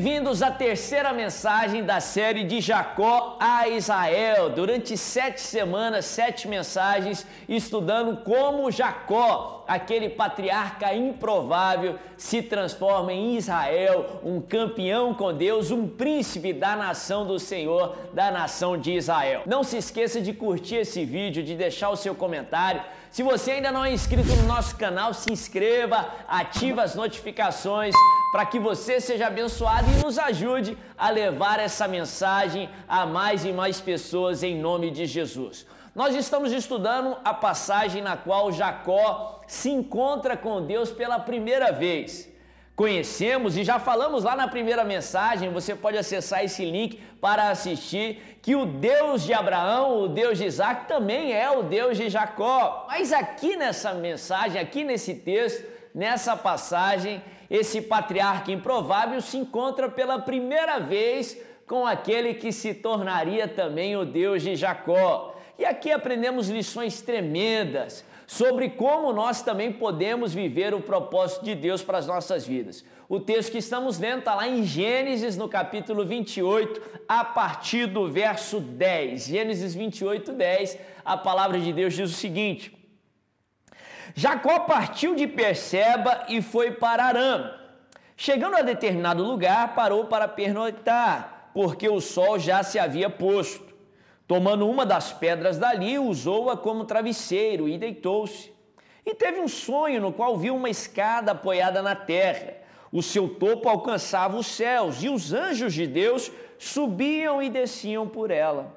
Bem-vindos à terceira mensagem da série de Jacó a Israel. Durante sete semanas, sete mensagens, estudando como Jacó, aquele patriarca improvável, se transforma em Israel, um campeão com Deus, um príncipe da nação do Senhor, da nação de Israel. Não se esqueça de curtir esse vídeo, de deixar o seu comentário. Se você ainda não é inscrito no nosso canal, se inscreva, ative as notificações para que você seja abençoado e nos ajude a levar essa mensagem a mais e mais pessoas em nome de Jesus. Nós estamos estudando a passagem na qual Jacó se encontra com Deus pela primeira vez. Conhecemos e já falamos lá na primeira mensagem, você pode acessar esse link para assistir, que o Deus de Abraão, o Deus de Isaac, também é o Deus de Jacó. Mas aqui nessa mensagem, aqui nesse texto, nessa passagem, esse patriarca improvável se encontra pela primeira vez com aquele que se tornaria também o Deus de Jacó. E aqui aprendemos lições tremendas sobre como nós também podemos viver o propósito de Deus para as nossas vidas. O texto que estamos lendo está lá em Gênesis, no capítulo 28, a partir do verso 10. Gênesis 28, 10, a palavra de Deus diz o seguinte: Jacó partiu de Perseba e foi para Arã. Chegando a determinado lugar, parou para pernoitar, porque o sol já se havia posto. Tomando uma das pedras dali, usou-a como travesseiro e deitou-se. E teve um sonho no qual viu uma escada apoiada na terra. O seu topo alcançava os céus e os anjos de Deus subiam e desciam por ela.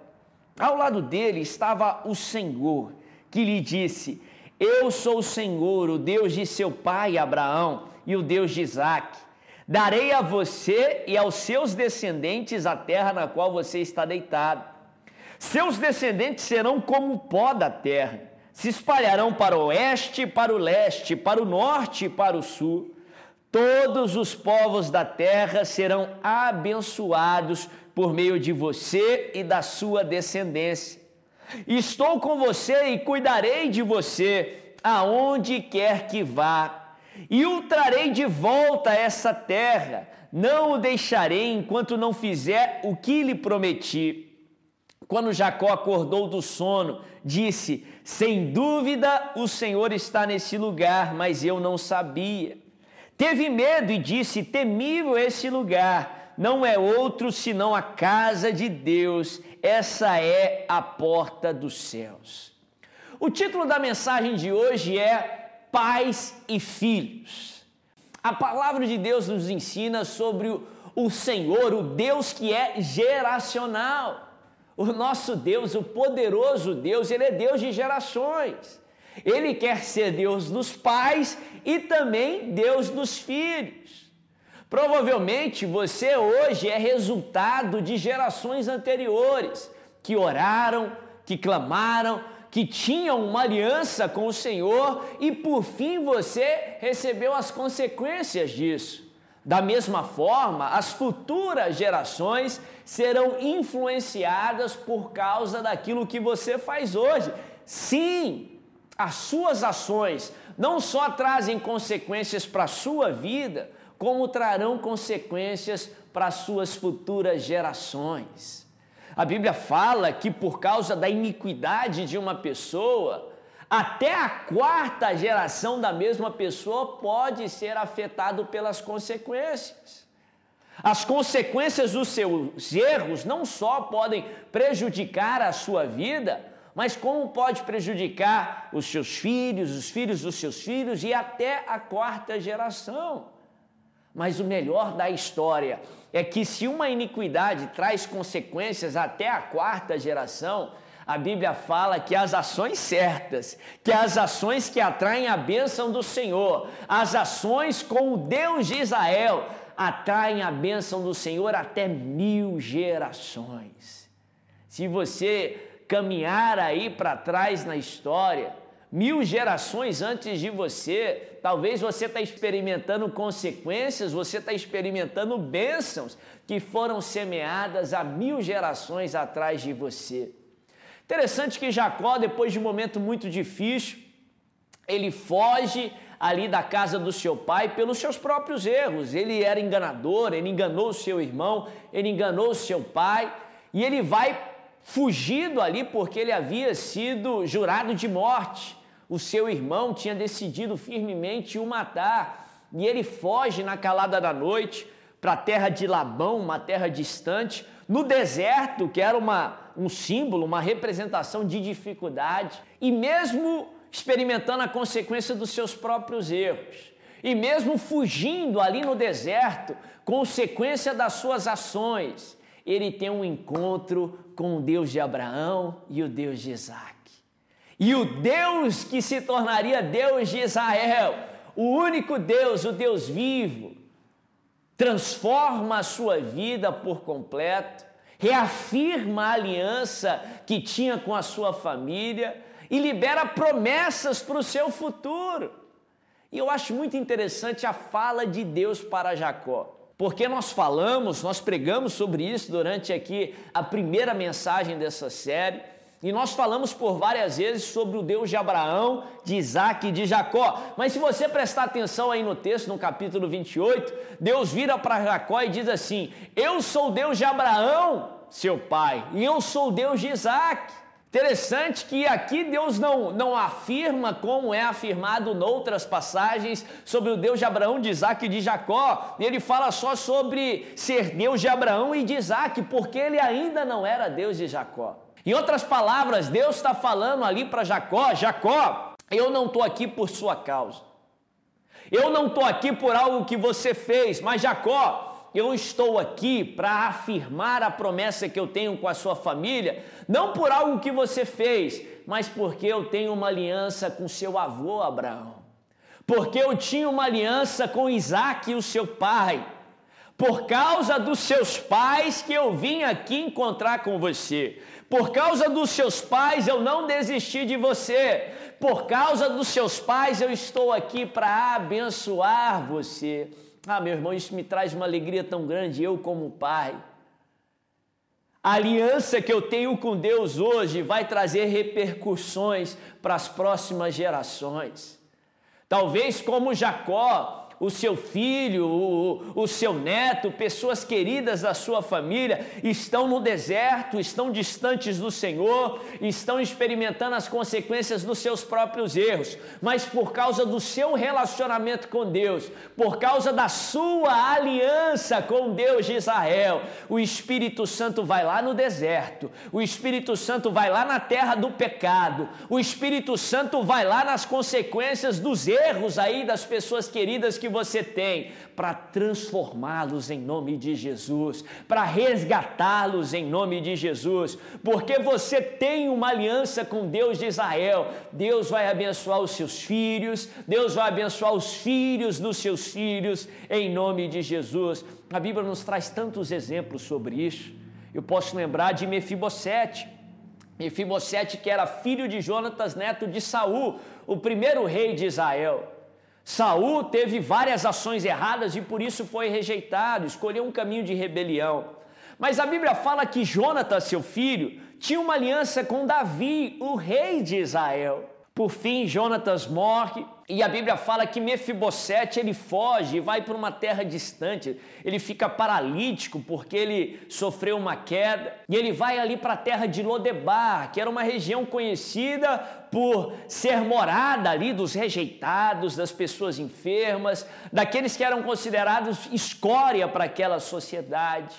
Ao lado dele estava o Senhor, que lhe disse: eu sou o Senhor, o Deus de seu pai Abraão e o Deus de Isaac. Darei a você e aos seus descendentes a terra na qual você está deitado. Seus descendentes serão como o pó da terra, se espalharão para o oeste, para o leste, para o norte e para o sul. Todos os povos da terra serão abençoados por meio de você e da sua descendência. Estou com você e cuidarei de você aonde quer que vá, e o trarei de volta a essa terra. Não o deixarei enquanto não fizer o que lhe prometi. Quando Jacó acordou do sono, disse: Sem dúvida o Senhor está nesse lugar, mas eu não sabia. Teve medo e disse: Temível esse lugar não é outro senão a casa de Deus, essa é a porta dos céus. O título da mensagem de hoje é Pais e Filhos. A palavra de Deus nos ensina sobre o, Senhor, o Deus que é geracional. O nosso Deus, o poderoso Deus, ele é Deus de gerações. Ele quer ser Deus dos pais e também Deus dos filhos. Provavelmente você hoje é resultado de gerações anteriores que oraram, que clamaram, que tinham uma aliança com o Senhor e por fim você recebeu as consequências disso. Da mesma forma, as futuras gerações serão influenciadas por causa daquilo que você faz hoje. Sim, as suas ações não só trazem consequências para a sua vida, como trarão consequências para suas futuras gerações. A Bíblia fala que por causa da iniquidade de uma pessoa, até a quarta geração da mesma pessoa pode ser afetado pelas consequências. As consequências dos seus erros não só podem prejudicar a sua vida, mas como pode prejudicar os seus filhos, os filhos dos seus filhos e até a quarta geração. Mas o melhor da história é que se uma iniquidade traz consequências até a quarta geração, a Bíblia fala que as ações certas, que as ações que atraem a bênção do Senhor, as ações com o Deus de Israel, atraem a bênção do Senhor até mil gerações. Se você caminhar aí para trás na história, mil gerações antes de você. Talvez você está experimentando consequências, você está experimentando bênçãos que foram semeadas há mil gerações atrás de você. Interessante que Jacó, depois de um momento muito difícil, ele foge ali da casa do seu pai pelos seus próprios erros. Ele era enganador, ele enganou o seu irmão, ele enganou o seu pai e ele vai fugido ali porque ele havia sido jurado de morte. O seu irmão tinha decidido firmemente o matar e ele foge na calada da noite para a terra de Labão, uma terra distante, no deserto, que era uma, um símbolo, uma representação de dificuldade, e mesmo experimentando a consequência dos seus próprios erros, e mesmo fugindo ali no deserto, consequência das suas ações, ele tem um encontro com o Deus de Abraão e o Deus de Isaac. E o Deus que se tornaria Deus de Israel, o único Deus, o Deus vivo, transforma a sua vida por completo, reafirma a aliança que tinha com a sua família e libera promessas para o seu futuro. E eu acho muito interessante a fala de Deus para Jacó. Porque nós falamos, nós pregamos sobre isso durante aqui a primeira mensagem dessa série. E nós falamos por várias vezes sobre o Deus de Abraão, de Isaac e de Jacó. Mas se você prestar atenção aí no texto, no capítulo 28, Deus vira para Jacó e diz assim: Eu sou o Deus de Abraão, seu pai, e eu sou o Deus de Isaac. Interessante que aqui Deus não, não afirma como é afirmado noutras passagens sobre o Deus de Abraão, de Isaac e de Jacó. Ele fala só sobre ser Deus de Abraão e de Isaac, porque ele ainda não era Deus de Jacó. Em outras palavras, Deus está falando ali para Jacó: Jacó, eu não estou aqui por sua causa. Eu não estou aqui por algo que você fez, mas Jacó, eu estou aqui para afirmar a promessa que eu tenho com a sua família, não por algo que você fez, mas porque eu tenho uma aliança com seu avô Abraão. Porque eu tinha uma aliança com Isaac, o seu pai. Por causa dos seus pais que eu vim aqui encontrar com você. Por causa dos seus pais eu não desisti de você. Por causa dos seus pais eu estou aqui para abençoar você. Ah, meu irmão, isso me traz uma alegria tão grande, eu como pai. A aliança que eu tenho com Deus hoje vai trazer repercussões para as próximas gerações. Talvez como Jacó, o seu filho, o, o seu neto, pessoas queridas da sua família estão no deserto, estão distantes do Senhor, estão experimentando as consequências dos seus próprios erros, mas por causa do seu relacionamento com Deus, por causa da sua aliança com Deus de Israel, o Espírito Santo vai lá no deserto, o Espírito Santo vai lá na terra do pecado, o Espírito Santo vai lá nas consequências dos erros aí das pessoas queridas que você tem para transformá-los em nome de Jesus, para resgatá-los em nome de Jesus, porque você tem uma aliança com Deus de Israel. Deus vai abençoar os seus filhos, Deus vai abençoar os filhos dos seus filhos em nome de Jesus. A Bíblia nos traz tantos exemplos sobre isso. Eu posso lembrar de Mefibosete. Mefibosete que era filho de Jonatas, neto de Saul, o primeiro rei de Israel. Saul teve várias ações erradas e por isso foi rejeitado, escolheu um caminho de rebelião. Mas a Bíblia fala que Jonatas, seu filho, tinha uma aliança com Davi, o rei de Israel. Por fim, Jonatas morre e a Bíblia fala que Mefibosete ele foge e vai para uma terra distante. Ele fica paralítico porque ele sofreu uma queda e ele vai ali para a terra de Lodebar, que era uma região conhecida por ser morada ali dos rejeitados, das pessoas enfermas, daqueles que eram considerados escória para aquela sociedade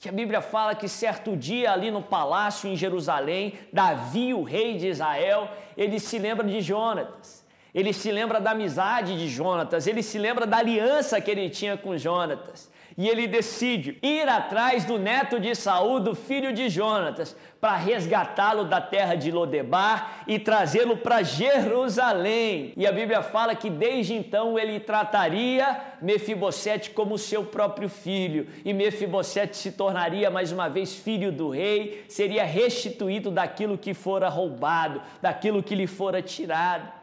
que a Bíblia fala que certo dia ali no palácio em Jerusalém, Davi, o rei de Israel, ele se lembra de Jonatas. Ele se lembra da amizade de Jonatas, ele se lembra da aliança que ele tinha com Jonatas e ele decide ir atrás do neto de Saul, do filho de Jonatas, para resgatá-lo da terra de Lodebar e trazê-lo para Jerusalém. E a Bíblia fala que desde então ele trataria Mefibosete como seu próprio filho, e Mefibosete se tornaria mais uma vez filho do rei, seria restituído daquilo que fora roubado, daquilo que lhe fora tirado.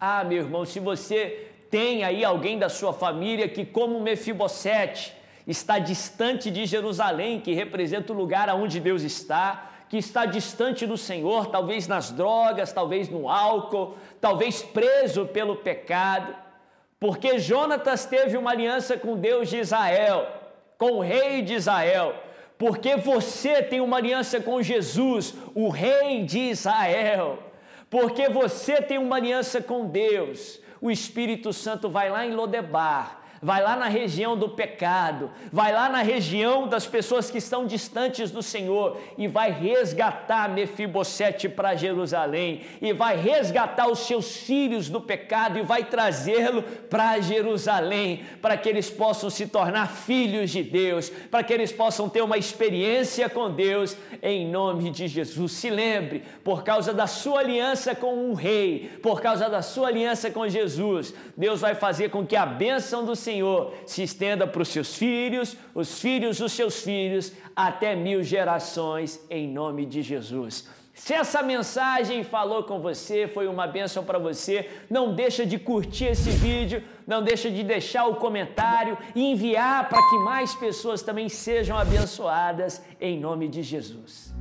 Ah, meu irmão, se você tem aí alguém da sua família que, como Mefibosete, está distante de Jerusalém, que representa o lugar aonde Deus está, que está distante do Senhor, talvez nas drogas, talvez no álcool, talvez preso pelo pecado. Porque Jonatas teve uma aliança com Deus de Israel, com o rei de Israel. Porque você tem uma aliança com Jesus, o rei de Israel. Porque você tem uma aliança com Deus. O Espírito Santo vai lá em Lodebar vai lá na região do pecado, vai lá na região das pessoas que estão distantes do Senhor e vai resgatar Mefibosete para Jerusalém e vai resgatar os seus filhos do pecado e vai trazê-lo para Jerusalém, para que eles possam se tornar filhos de Deus, para que eles possam ter uma experiência com Deus em nome de Jesus. Se lembre, por causa da sua aliança com o rei, por causa da sua aliança com Jesus, Deus vai fazer com que a bênção do Senhor Senhor se estenda para os seus filhos, os filhos dos seus filhos, até mil gerações, em nome de Jesus. Se essa mensagem falou com você, foi uma bênção para você, não deixa de curtir esse vídeo, não deixa de deixar o comentário e enviar para que mais pessoas também sejam abençoadas em nome de Jesus.